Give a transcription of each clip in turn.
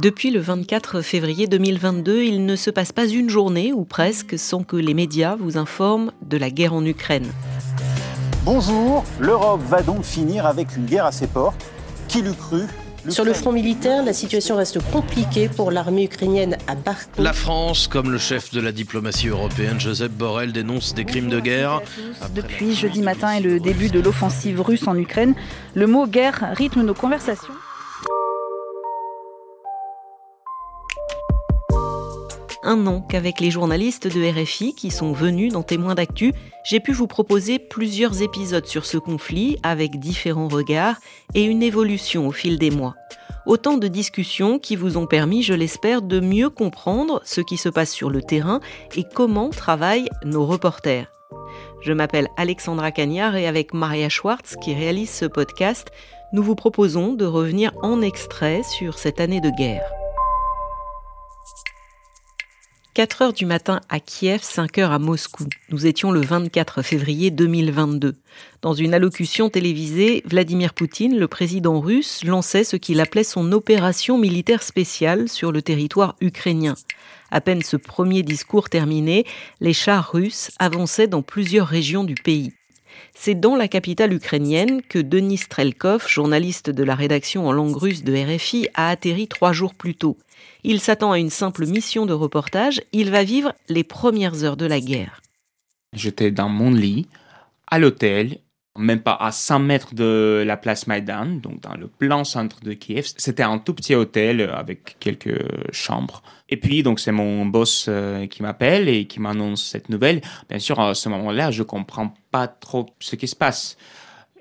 Depuis le 24 février 2022, il ne se passe pas une journée, ou presque, sans que les médias vous informent de la guerre en Ukraine. Bonjour, l'Europe va donc finir avec une guerre à ses portes. Qui l'eût cru sur le front militaire, la situation reste compliquée pour l'armée ukrainienne à Bakhmut. La France, comme le chef de la diplomatie européenne, Joseph Borrell, dénonce des crimes de guerre. Depuis jeudi matin et le début de l'offensive russe en Ukraine, le mot guerre rythme nos conversations. Un an qu'avec les journalistes de RFI qui sont venus dans Témoins d'actu, j'ai pu vous proposer plusieurs épisodes sur ce conflit avec différents regards et une évolution au fil des mois. Autant de discussions qui vous ont permis, je l'espère, de mieux comprendre ce qui se passe sur le terrain et comment travaillent nos reporters. Je m'appelle Alexandra Cagnard et avec Maria Schwartz qui réalise ce podcast, nous vous proposons de revenir en extrait sur cette année de guerre. 4 heures du matin à Kiev, 5 heures à Moscou. Nous étions le 24 février 2022. Dans une allocution télévisée, Vladimir Poutine, le président russe, lançait ce qu'il appelait son opération militaire spéciale sur le territoire ukrainien. À peine ce premier discours terminé, les chars russes avançaient dans plusieurs régions du pays. C'est dans la capitale ukrainienne que Denis Strelkov, journaliste de la rédaction en langue russe de RFI, a atterri trois jours plus tôt. Il s'attend à une simple mission de reportage. Il va vivre les premières heures de la guerre. J'étais dans mon lit, à l'hôtel, même pas à 100 mètres de la place Maïdan, donc dans le plein centre de Kiev. C'était un tout petit hôtel avec quelques chambres. Et puis, donc, c'est mon boss euh, qui m'appelle et qui m'annonce cette nouvelle. Bien sûr, à ce moment-là, je comprends pas trop ce qui se passe.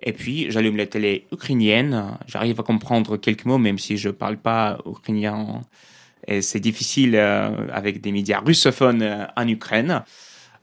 Et puis, j'allume la télé ukrainienne. J'arrive à comprendre quelques mots, même si je parle pas ukrainien. Et c'est difficile euh, avec des médias russophones euh, en Ukraine.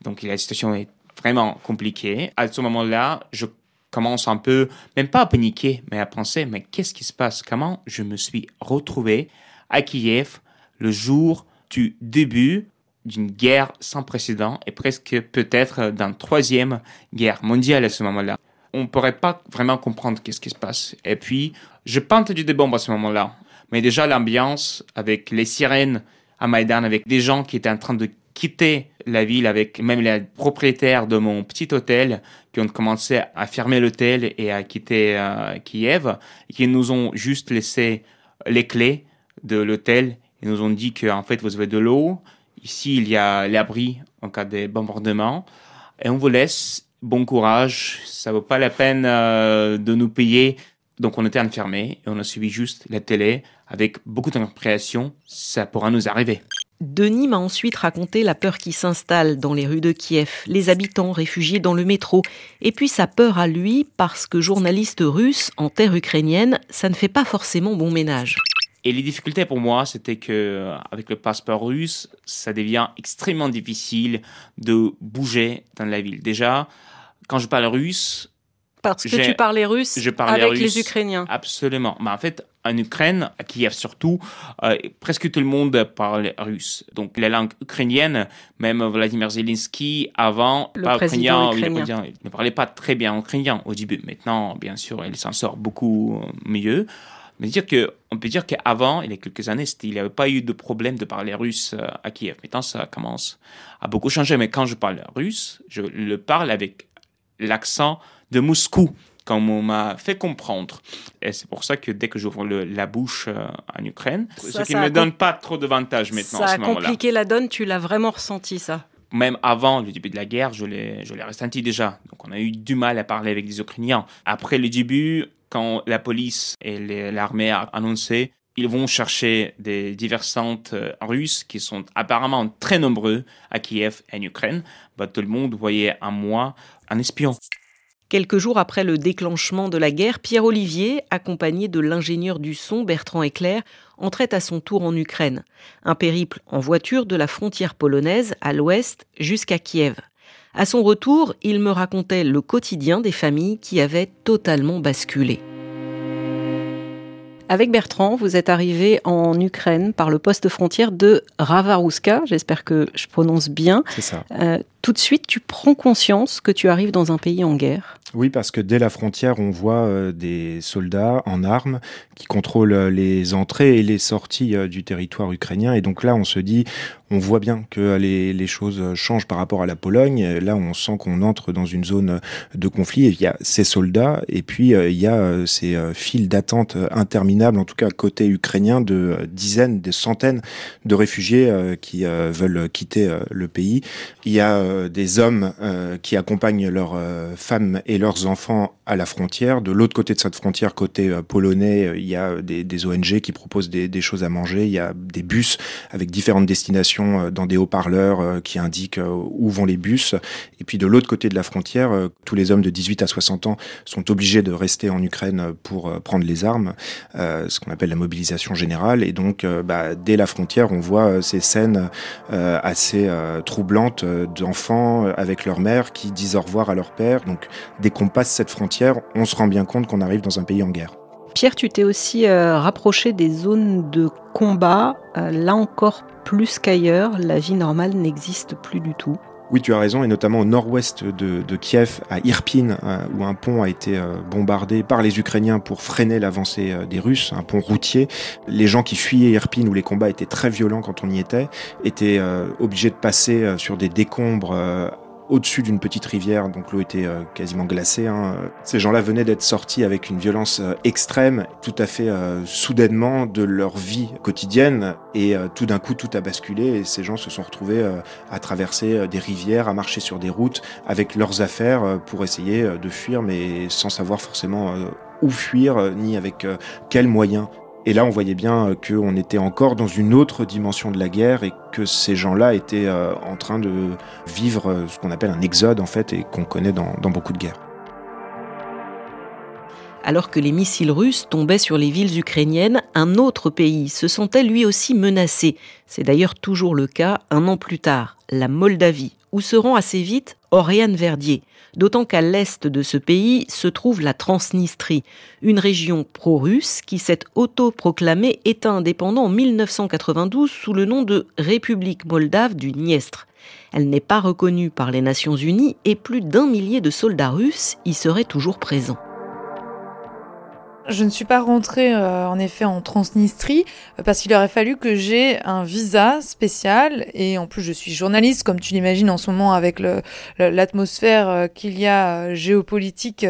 Donc, la situation est vraiment compliquée. À ce moment-là, je commence un peu, même pas à paniquer, mais à penser, mais qu'est-ce qui se passe? Comment je me suis retrouvé à Kiev le jour du début d'une guerre sans précédent et presque peut-être d'une troisième guerre mondiale à ce moment-là? On ne pourrait pas vraiment comprendre qu'est-ce qui se passe. Et puis, je pas entendu des à ce moment-là, mais déjà l'ambiance avec les sirènes à Maïdan, avec des gens qui étaient en train de quitter la ville avec même les propriétaires de mon petit hôtel qui ont commencé à fermer l'hôtel et à quitter euh, Kiev, qui nous ont juste laissé les clés de l'hôtel ils nous ont dit qu'en fait, vous avez de l'eau. Ici, il y a l'abri en cas de bombardement. Et on vous laisse. Bon courage. Ça vaut pas la peine euh, de nous payer. Donc, on était enfermés et on a suivi juste la télé avec beaucoup d'interprétation. Ça pourra nous arriver. Denis m'a ensuite raconté la peur qui s'installe dans les rues de Kiev, les habitants réfugiés dans le métro, et puis sa peur à lui parce que journaliste russe en terre ukrainienne, ça ne fait pas forcément bon ménage. Et les difficultés pour moi, c'était que avec le passeport russe, ça devient extrêmement difficile de bouger dans la ville. Déjà, quand je parle russe, parce que tu parlais russe je parlais avec les Ukrainiens. Absolument. Mais en fait, en Ukraine, à Kiev surtout, euh, presque tout le monde parle russe. Donc la langue ukrainienne, même Vladimir Zelensky, avant, le pas ukrainien, ukrainien. Il ne parlait pas très bien ukrainien au début. Maintenant, bien sûr, il s'en sort beaucoup mieux. Mais dire que, on peut dire qu'avant, il y a quelques années, il n'y avait pas eu de problème de parler russe euh, à Kiev. Maintenant, ça commence à beaucoup changer. Mais quand je parle russe, je le parle avec l'accent de Moscou, comme on m'a fait comprendre. Et c'est pour ça que dès que j'ouvre la bouche euh, en Ukraine, ce qui ne me donne pas trop d'avantages maintenant. Ça a compliqué la donne, tu l'as vraiment ressenti ça même avant le début de la guerre, je l'ai, je l'ai ressenti déjà. Donc on a eu du mal à parler avec les Ukrainiens. Après le début, quand la police et l'armée a annoncé ils vont chercher des diversantes euh, russes qui sont apparemment très nombreux à Kiev et en Ukraine. Bah, tout le monde voyait en moi un espion. Quelques jours après le déclenchement de la guerre, Pierre Olivier, accompagné de l'ingénieur du son Bertrand Eclair, entrait à son tour en Ukraine. Un périple en voiture de la frontière polonaise à l'ouest jusqu'à Kiev. À son retour, il me racontait le quotidien des familles qui avaient totalement basculé. Avec Bertrand, vous êtes arrivé en Ukraine par le poste frontière de Ravarouska. J'espère que je prononce bien. C'est ça. Euh, Tout de suite, tu prends conscience que tu arrives dans un pays en guerre. Oui, parce que dès la frontière, on voit euh, des soldats en armes qui contrôlent euh, les entrées et les sorties euh, du territoire ukrainien. Et donc là, on se dit, on voit bien que les, choses changent par rapport à la Pologne. Là, on sent qu'on entre dans une zone de conflit. Il y a ces soldats et puis il y a ces files d'attente interminables, en tout cas côté ukrainien, de dizaines, de centaines de réfugiés qui veulent quitter le pays. Il y a des hommes qui accompagnent leurs femmes et leurs enfants à la frontière. De l'autre côté de cette frontière, côté euh, polonais, euh, il y a des, ONG qui proposent des, choses à manger. Il y a des bus avec différentes destinations euh, dans des haut-parleurs qui indiquent où vont les bus. Et puis de l'autre côté de la frontière, tous les hommes de 18 à 60 ans sont obligés de rester en Ukraine pour prendre les armes, ce qu'on appelle la mobilisation générale. Et donc, bah, dès la frontière, on voit ces scènes assez troublantes d'enfants avec leur mère qui disent au revoir à leur père. Donc, dès qu'on passe cette frontière, on se rend bien compte qu'on arrive dans un pays en guerre. Pierre, tu t'es aussi euh, rapproché des zones de combat. Euh, là encore, plus qu'ailleurs, la vie normale n'existe plus du tout. Oui, tu as raison, et notamment au nord-ouest de, Kiev, à Irpin, euh, où un pont a été bombardé par les Ukrainiens pour freiner l'avancée des Russes, un pont routier. Les gens qui fuyaient Irpin, où les combats étaient très violents quand on y était, étaient obligés de passer sur des décombres au-dessus d'une petite rivière, donc l'eau était euh, quasiment glacée. Hein. Ces gens-là venaient d'être sortis avec une violence euh, extrême, tout à fait euh, soudainement de leur vie quotidienne, et tout d'un coup tout a basculé, et ces gens se sont retrouvés à traverser des rivières, à marcher sur des routes avec leurs affaires pour essayer de fuir, mais sans savoir forcément où fuir, ni avec quels moyens. Et là, on voyait bien euh, qu'on était encore dans une autre dimension de la guerre et que ces gens-là étaient euh, en train de vivre euh, ce qu'on appelle un exode, en fait, et qu'on connaît dans, dans beaucoup de guerres. Alors que les missiles russes tombaient sur les villes ukrainiennes, un autre pays se sentait lui aussi menacé. C'est d'ailleurs toujours le cas un an plus tard, la Moldavie, où se rend assez vite Oriane Verdier d'autant qu'à l'est de ce pays se trouve la Transnistrie, une région pro-russe qui s'est autoproclamée État indépendant en 1992 sous le nom de République moldave du Niestre. Elle n'est pas reconnue par les Nations Unies et plus d'un millier de soldats russes y seraient toujours présents. Je ne suis pas rentrée euh, en effet en Transnistrie euh, parce qu'il aurait fallu que j'ai un visa spécial et en plus je suis journaliste comme tu l'imagines en ce moment avec l'atmosphère euh, qu'il y a géopolitique.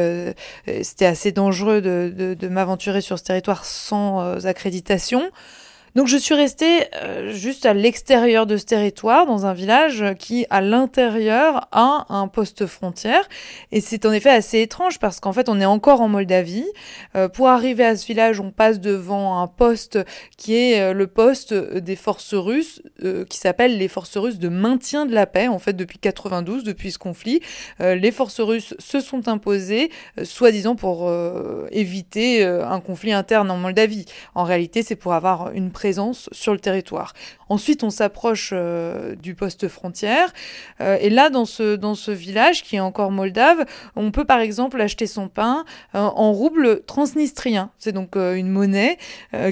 C'était assez dangereux de, de, de m'aventurer sur ce territoire sans accréditation. Donc je suis restée euh, juste à l'extérieur de ce territoire, dans un village qui, à l'intérieur, a un poste frontière. Et c'est en effet assez étrange parce qu'en fait, on est encore en Moldavie. Euh, pour arriver à ce village, on passe devant un poste qui est euh, le poste des forces russes, qui s'appelle les forces russes de maintien de la paix. En fait, depuis 92, depuis ce conflit, les forces russes se sont imposées, soi-disant pour éviter un conflit interne en Moldavie. En réalité, c'est pour avoir une sur le territoire. Ensuite, on s'approche euh, du poste frontière. Euh, et là, dans ce, dans ce village qui est encore moldave, on peut par exemple acheter son pain euh, en rouble transnistrien. C'est donc une monnaie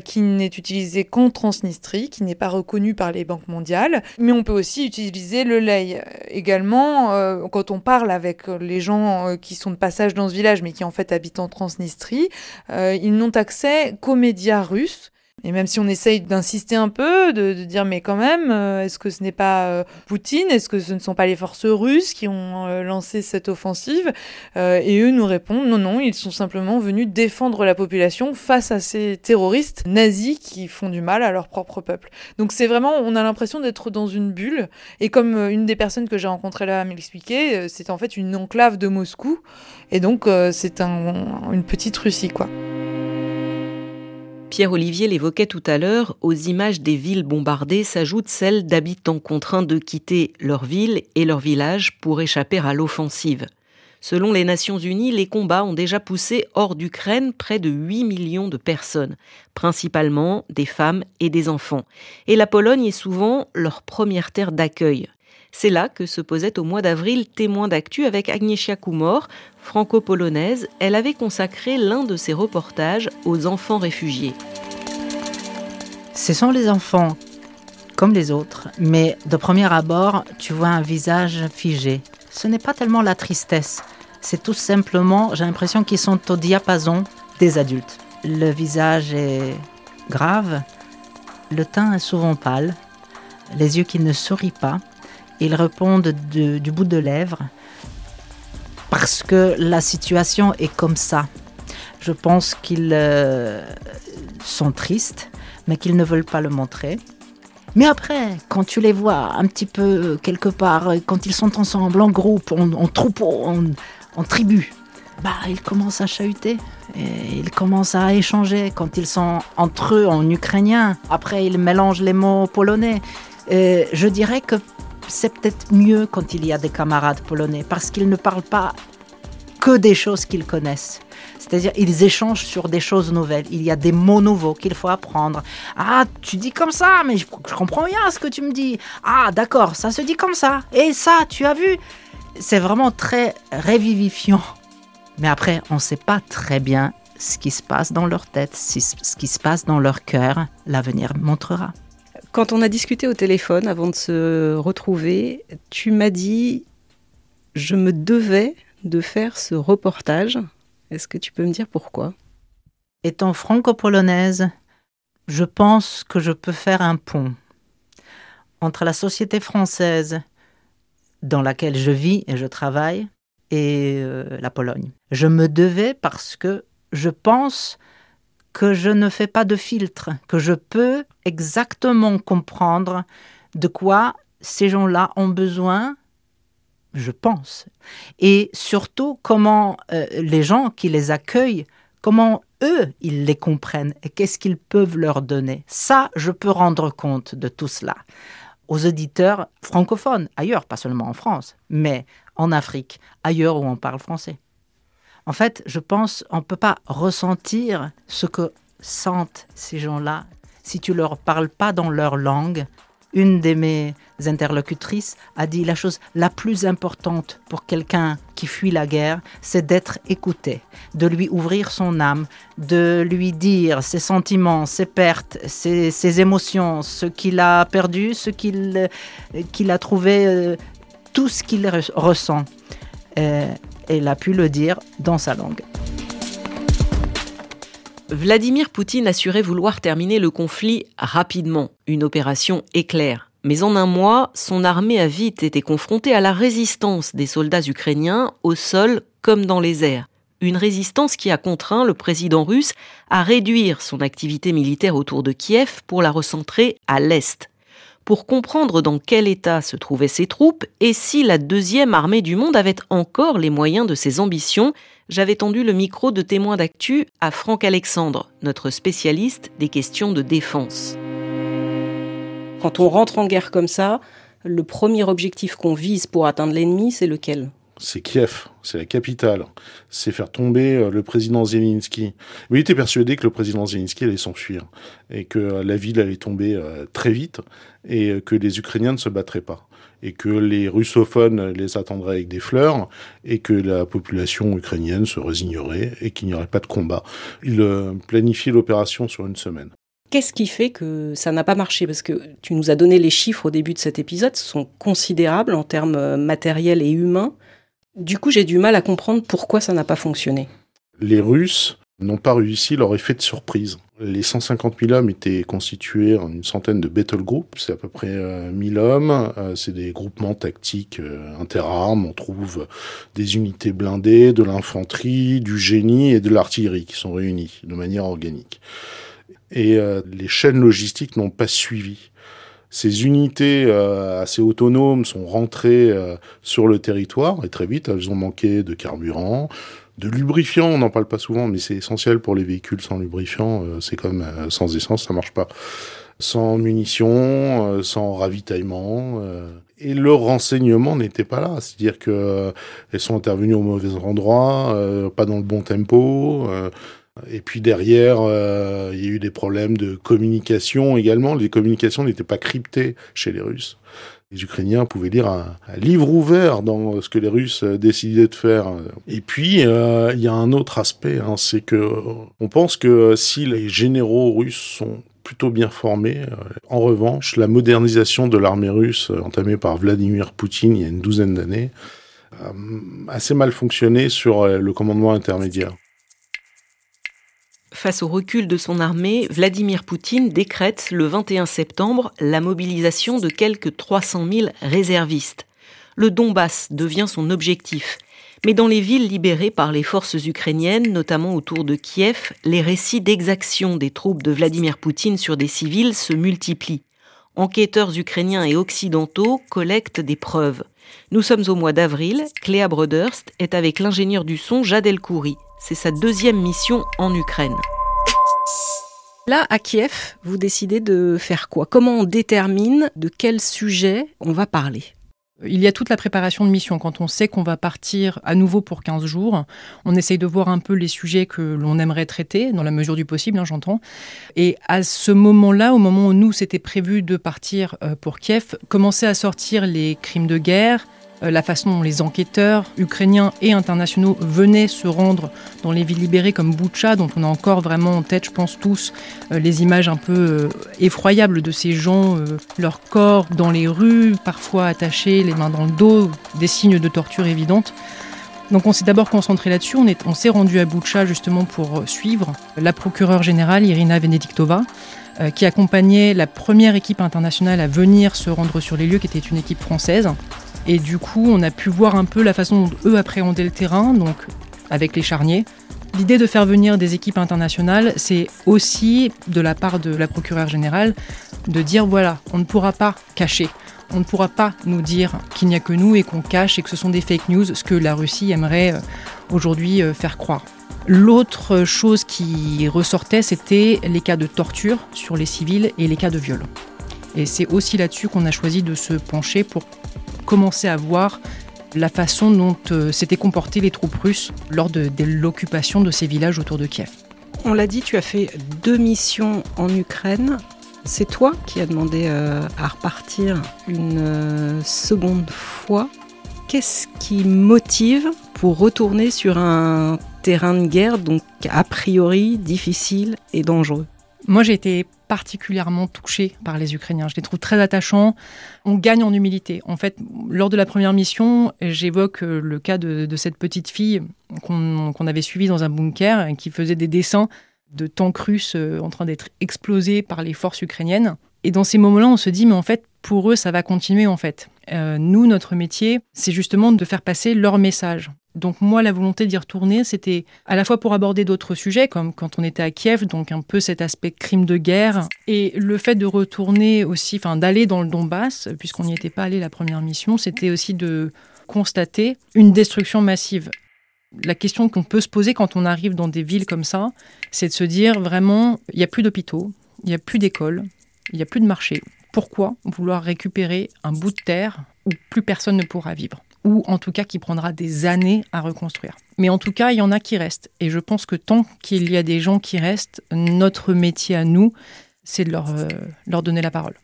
qui n'est utilisée qu'en Transnistrie, qui n'est pas reconnue par les banques mondiales. Mais on peut aussi utiliser le lei. Également, quand on parle avec les gens qui sont de passage dans ce village, mais qui en fait habitent en Transnistrie, ils n'ont accès qu'aux médias russes. Et même si on essaye d'insister un peu, de, dire mais quand même, euh, est-ce que ce n'est pas euh, Poutine? Est-ce que ce ne sont pas les forces russes qui ont euh, lancé cette offensive? Et eux nous répondent non, non, ils sont simplement venus défendre la population face à ces terroristes nazis qui font du mal à leur propre peuple. Donc c'est vraiment, on a l'impression d'être dans une bulle. Et comme une des personnes que j'ai rencontrées là m'expliquait, c'est en fait une enclave de Moscou. Et donc c'est un, une petite Russie, quoi. Pierre-Olivier l'évoquait tout à l'heure, aux images des villes bombardées s'ajoutent celles d'habitants contraints de quitter leur ville et leur village pour échapper à l'offensive. Selon les Nations Unies, les combats ont déjà poussé hors d'Ukraine près de 8 millions de personnes, principalement des femmes et des enfants. Et la Pologne est souvent leur première terre d'accueil. C'est là que se posait au mois d'avril témoin d'actu avec Agnieszka Kumor, franco-polonaise. Elle avait consacré l'un de ses reportages aux enfants réfugiés. Ce sont les enfants comme les autres, mais de premier abord, tu vois un visage figé. Ce n'est pas tellement la tristesse, c'est tout simplement, j'ai l'impression qu'ils sont au diapason des adultes. Le visage est grave, le teint est souvent pâle, les yeux qui ne sourient pas, ils répondent du bout de lèvres, parce que la situation est comme ça. Je pense qu'ils euh, sont tristes, mais qu'ils ne veulent pas le montrer. Mais après, quand tu les vois un petit peu quelque part, quand ils sont ensemble, en groupe, en, troupeau, en, tribu, bah, ils commencent à chahuter. Ils commencent à échanger quand ils sont entre eux en ukrainien. Après, ils mélangent les mots polonais. Je dirais que c'est peut-être mieux quand il y a des camarades polonais parce qu'ils ne parlent pas que des choses qu'ils connaissent. C'est-à-dire, ils échangent sur des choses nouvelles. Il y a des mots nouveaux qu'il faut apprendre. Ah, tu dis comme ça, mais je, comprends rien ce que tu me dis. Ah, d'accord, ça se dit comme ça. Et ça, tu as vu? C'est vraiment très révivifiant. Mais après, on ne sait pas très bien ce qui se passe dans leur tête, ce qui se passe dans leur cœur. L'avenir montrera. Quand on a discuté au téléphone avant de se retrouver, tu m'as dit je me devais de faire ce reportage est-ce que tu peux me dire pourquoi? Étant franco-polonaise, je pense que je peux faire un pont entre la société française dans laquelle je vis et je travaille et euh, la Pologne. Je me devais parce que je pense que je ne fais pas de filtre, que je peux exactement comprendre de quoi ces gens-là ont besoin je pense. Et surtout, comment euh, les gens qui les accueillent, comment eux, ils les comprennent et qu'est-ce qu'ils peuvent leur donner. Ça, je peux rendre compte de tout cela aux auditeurs francophones, ailleurs, pas seulement en France, mais en Afrique, ailleurs où on parle français. En fait, je pense on ne peut pas ressentir ce que sentent ces gens-là si tu leur parles pas dans leur langue, une de mes interlocutrices a dit la chose la plus importante pour quelqu'un qui fuit la guerre, c'est d'être écouté, de lui ouvrir son âme, de lui dire ses sentiments, ses pertes, ses, émotions, ce qu'il a perdu, ce qu'il qu'il a trouvé, euh, tout ce qu'il ressent. Euh, elle a pu le dire dans sa langue. Vladimir Poutine assurait vouloir terminer le conflit rapidement, une opération éclair. Mais en un mois, son armée a vite été confrontée à la résistance des soldats ukrainiens au sol comme dans les airs. Une résistance qui a contraint le président russe à réduire son activité militaire autour de Kiev pour la recentrer à l'Est. Pour comprendre dans quel état se trouvaient ses troupes et si la deuxième armée du monde avait encore les moyens de ses ambitions, j'avais tendu le micro de témoin d'actu à Franck Alexandre, notre spécialiste des questions de défense. Quand on rentre en guerre comme ça, le premier objectif qu'on vise pour atteindre l'ennemi, c'est lequel? C'est Kiev, c'est la capitale. C'est faire tomber euh, le président Zelensky. il était persuadé que le président Zelensky allait s'enfuir et que euh, la ville allait tomber euh, très vite et que les Ukrainiens ne se battraient pas et que les russophones les attendraient avec des fleurs et que la population ukrainienne se résignerait et qu'il n'y aurait pas de combat. Il planifie l'opération sur une semaine. Qu'est-ce qui fait que ça n'a pas marché? Parce que tu nous as donné les chiffres au début de cet épisode, ce sont considérables en termes matériels et humains. Du coup, j'ai du mal à comprendre pourquoi ça n'a pas fonctionné. Les Russes n'ont pas réussi leur effet de surprise. Les 150 000 hommes étaient constitués en une centaine de battle groups, c'est à peu près 1000 euh, hommes, euh, c'est des groupements tactiques interarmes, on trouve des unités blindées, de l'infanterie, du génie et de l'artillerie qui sont réunis de manière organique et euh, les chaînes logistiques n'ont pas suivi. Ces unités euh, assez autonomes sont rentrées euh, sur le territoire et très vite elles ont manqué de carburant, de lubrifiant. On n'en parle pas souvent, mais c'est essentiel pour les véhicules sans lubrifiant. c'est comme sans essence, ça marche pas. Sans munitions, sans ravitaillement et le renseignement n'était pas là. C'est-à-dire que elles sont intervenues au mauvais endroit, pas dans le bon tempo. Et puis derrière, euh, il y a eu des problèmes de communication également. Les communications n'étaient pas cryptées chez les Russes. Les Ukrainiens pouvaient lire un, livre ouvert dans ce que les Russes décidaient de faire. Et puis, euh, il y a un autre aspect, hein, c'est que on pense que si les généraux russes sont plutôt bien formés. En revanche, la modernisation de l'armée russe entamée par Vladimir Poutine il y a une douzaine d'années a assez mal fonctionné sur le commandement intermédiaire. Face au recul de son armée, Vladimir Poutine décrète le 21 septembre la mobilisation de quelques 300 000 réservistes. Le Donbass devient son objectif. Mais dans les villes libérées par les forces ukrainiennes, notamment autour de Kiev, les récits d'exactions des troupes de Vladimir Poutine sur des civils se multiplient. Enquêteurs ukrainiens et occidentaux collectent des preuves. Nous sommes au mois d'avril, Cléa Broderst est avec l'ingénieur du son Jad Elkouri. C'est sa deuxième mission en Ukraine. Là, à Kiev, vous décidez de faire quoi? Comment on détermine de quel sujet on va parler? Il y a toute la préparation de mission. Quand on sait qu'on va partir à nouveau pour 15 jours, on essaye de voir un peu les sujets que l'on aimerait traiter, dans la mesure du possible, hein, j'entends. Et à ce moment-là, au moment où nous, c'était prévu de partir euh, pour Kiev, commencer à sortir les crimes de guerre, la façon dont les enquêteurs ukrainiens et internationaux venaient se rendre dans les villes libérées comme Boucha, dont on a encore vraiment en tête, je pense tous, euh, les images un peu euh, effroyables de ces gens, leur corps dans les rues, parfois attachés, les mains dans le dos, des signes de torture évidentes. Donc on s'est d'abord concentré là-dessus, on, on s'est rendu à Boucha justement pour suivre la procureure générale Irina Venediktova, qui accompagnait la première équipe internationale à venir se rendre sur les lieux, qui était une équipe française. Et du coup, on a pu voir un peu la façon dont eux appréhendaient le terrain, donc avec les charniers. L'idée de faire venir des équipes internationales, c'est aussi de la part de la procureure générale de dire voilà, on ne pourra pas cacher, on ne pourra pas nous dire qu'il n'y a que nous et qu'on cache et que ce sont des fake news, ce que la Russie aimerait euh, aujourd'hui euh, faire croire. L'autre chose qui ressortait, c'était les cas de torture sur les civils et les cas de viol. Et c'est aussi là-dessus qu'on a choisi de se pencher pour commencer à voir la façon dont euh, s'étaient comportés les troupes russes lors de, l'occupation de ces villages autour de Kiev. On l'a dit, tu as fait deux missions en Ukraine. C'est toi qui as demandé euh, à repartir une euh, seconde fois. Qu'est-ce qui motive pour retourner sur un terrain de guerre, donc a priori difficile et dangereux? Moi, j'ai été particulièrement touché par les Ukrainiens. Je les trouve très attachants. On gagne en humilité. En fait, lors de la première mission, j'évoque euh, le cas de, cette petite fille qu'on avait suivie dans un bunker qui faisait des dessins de tanks russes euh, en train d'être explosés par les forces ukrainiennes. Et dans ces moments-là, on se dit, mais en fait, pour eux, ça va continuer en fait. Euh, nous, notre métier, c'est justement de faire passer leur message. Donc moi, la volonté d'y retourner, c'était à la fois pour aborder d'autres sujets, comme quand on était à Kiev, donc un peu cet aspect crime de guerre, et le fait de retourner aussi, enfin d'aller dans le Donbass, puisqu'on n'y était pas allé la première mission, c'était aussi de constater une destruction massive. La question qu'on peut se poser quand on arrive dans des villes comme ça, c'est de se dire vraiment, il n'y a plus d'hôpitaux, il n'y a plus d'écoles, il n'y a plus de marché. Pourquoi vouloir récupérer un bout de terre où plus personne ne pourra vivre? Ou en tout cas qui prendra des années à reconstruire. Mais en tout cas, il y en a qui restent. Et je pense que tant qu'il y a des gens qui restent, notre métier à nous, c'est de leur, euh, leur donner la parole.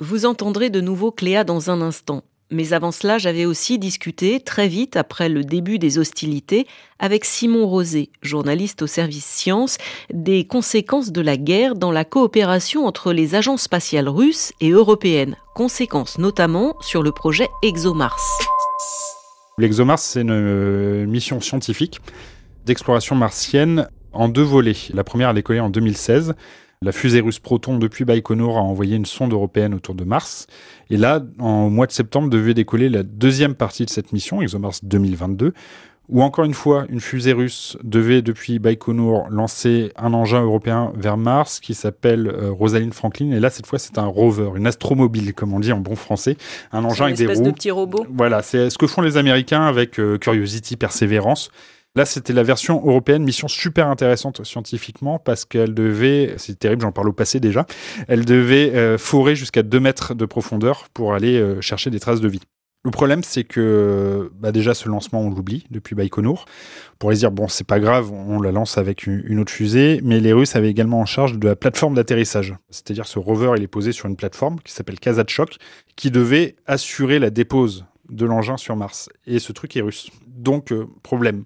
Vous entendrez de nouveau Cléa dans un instant. Mais avant cela, j'avais aussi discuté, très vite après le début des hostilités, avec Simon Rosé, journaliste au service sciences, des conséquences de la guerre dans la coopération entre les agences spatiales russes et européennes, conséquences notamment sur le projet ExoMars. L'ExoMars, c'est une euh, mission scientifique d'exploration martienne en deux volets. La première, elle est collée en 2016 la fusée russe Proton depuis Baïkonour a envoyé une sonde européenne autour de Mars. Et là, en mois de septembre, devait décoller la deuxième partie de cette mission, ExoMars 2022, où encore une fois, une fusée russe devait depuis Baïkonour lancer un engin européen vers Mars qui s'appelle euh, Rosalind Franklin. Et là, cette fois, c'est un rover, une astromobile, comme on dit en bon français, un engin avec des roues. de petit robot. Voilà, c'est ce que font les Américains avec euh, Curiosity, Perseverance. Là, c'était la version européenne, mission super intéressante scientifiquement parce qu'elle devait, c'est terrible, j'en parle au passé déjà, elle devait euh, forer jusqu'à 2 mètres de profondeur pour aller euh, chercher des traces de vie. Le problème, c'est que bah déjà ce lancement, on l'oublie depuis Baïkonour. Pour les dire, bon, c'est pas grave, on la lance avec une autre fusée, mais les Russes avaient également en charge de la plateforme d'atterrissage. C'est-à-dire ce rover, il est posé sur une plateforme qui s'appelle Kazachok, qui devait assurer la dépose de l'engin sur Mars. Et ce truc est russe. Donc, euh, problème.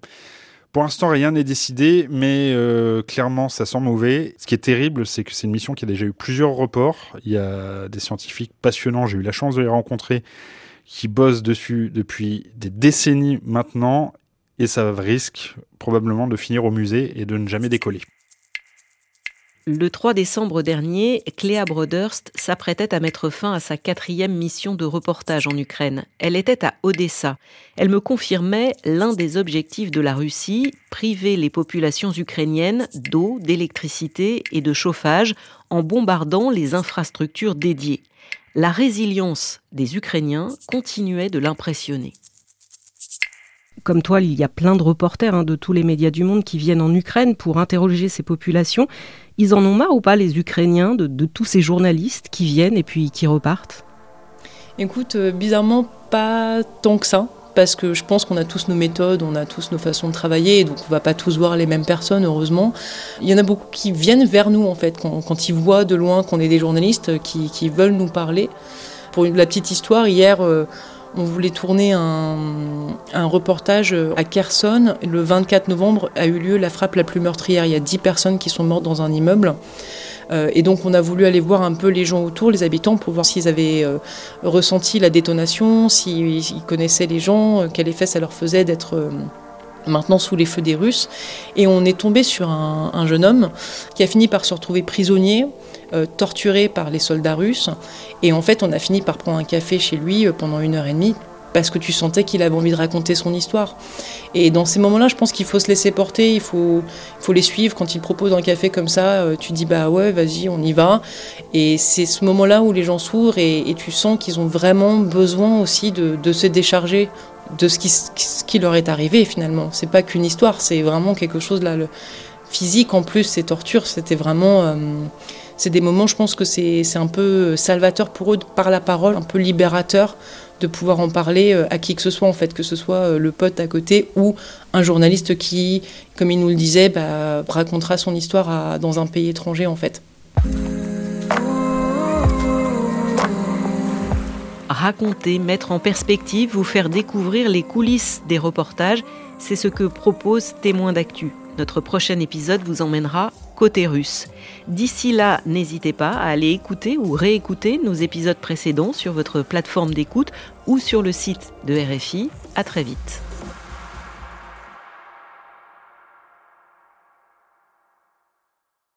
Pour l'instant, rien n'est décidé, mais euh, clairement, ça sent mauvais. Ce qui est terrible, c'est que c'est une mission qui a déjà eu plusieurs reports. Il y a des scientifiques passionnants, j'ai eu la chance de les rencontrer, qui bossent dessus depuis des décennies maintenant, et ça risque probablement de finir au musée et de ne jamais décoller. Le 3 décembre dernier, Cléa Broderst s'apprêtait à mettre fin à sa quatrième mission de reportage en Ukraine. Elle était à Odessa. Elle me confirmait l'un des objectifs de la Russie, priver les populations ukrainiennes d'eau, d'électricité et de chauffage en bombardant les infrastructures dédiées. La résilience des Ukrainiens continuait de l'impressionner comme toi, il y a plein de reporters hein, de tous les médias du monde qui viennent en Ukraine pour interroger ces populations. Ils en ont marre ou pas, les Ukrainiens, de, tous ces journalistes qui viennent et puis qui repartent? Écoute, euh, bizarrement, pas tant que ça. Parce que je pense qu'on a tous nos méthodes, on a tous nos façons de travailler, donc on va pas tous voir les mêmes personnes, heureusement. Il y en a beaucoup qui viennent vers nous, en fait, quand, ils voient de loin qu'on est des journalistes qui, veulent nous parler. Pour la petite histoire, hier, euh, on voulait tourner un, reportage à Kherson. Le 24 novembre a eu lieu la frappe la plus meurtrière. Il y a 10 personnes qui sont mortes dans un immeuble. Euh, et donc on a voulu aller voir un peu les gens autour, les habitants, pour voir s'ils avaient euh, ressenti la détonation, s'ils connaissaient les gens, euh, quel effet ça leur faisait d'être maintenant sous les feux des Russes. Et on est tombé sur un, jeune homme qui a fini par se retrouver prisonnier, euh, torturé par les soldats russes. Et en fait, on a fini par prendre un café chez lui euh, pendant une heure et demie parce que tu sentais qu'il avait envie de raconter son histoire. Et dans ces moments-là, je pense qu'il faut se laisser porter, il faut, il faut les suivre. Quand ils proposent un café comme ça, euh, tu dis bah ouais, vas-y, on y va. Et c'est ce moment-là où les gens s'ouvrent et, tu sens qu'ils ont vraiment besoin aussi de, se décharger de ce qui, ce qui, leur est arrivé finalement. C'est pas qu'une histoire, c'est vraiment quelque chose là. Le physique en plus, ces tortures, c'était vraiment. C'est des moments, je pense que c'est un peu salvateur pour eux par la parole, un peu libérateur de pouvoir en parler euh, à qui que ce soit en fait, que ce soit euh, le pote à côté ou un journaliste qui, comme il nous le disait, bah, racontera son histoire dans un pays étranger en fait. raconter, mettre en perspective, vous faire découvrir les coulisses des reportages, c'est ce que propose Témoin d'actu. Notre prochain épisode vous emmènera D'ici là, n'hésitez pas à aller écouter ou réécouter nos épisodes précédents sur votre plateforme d'écoute ou sur le site de RFI. À très vite.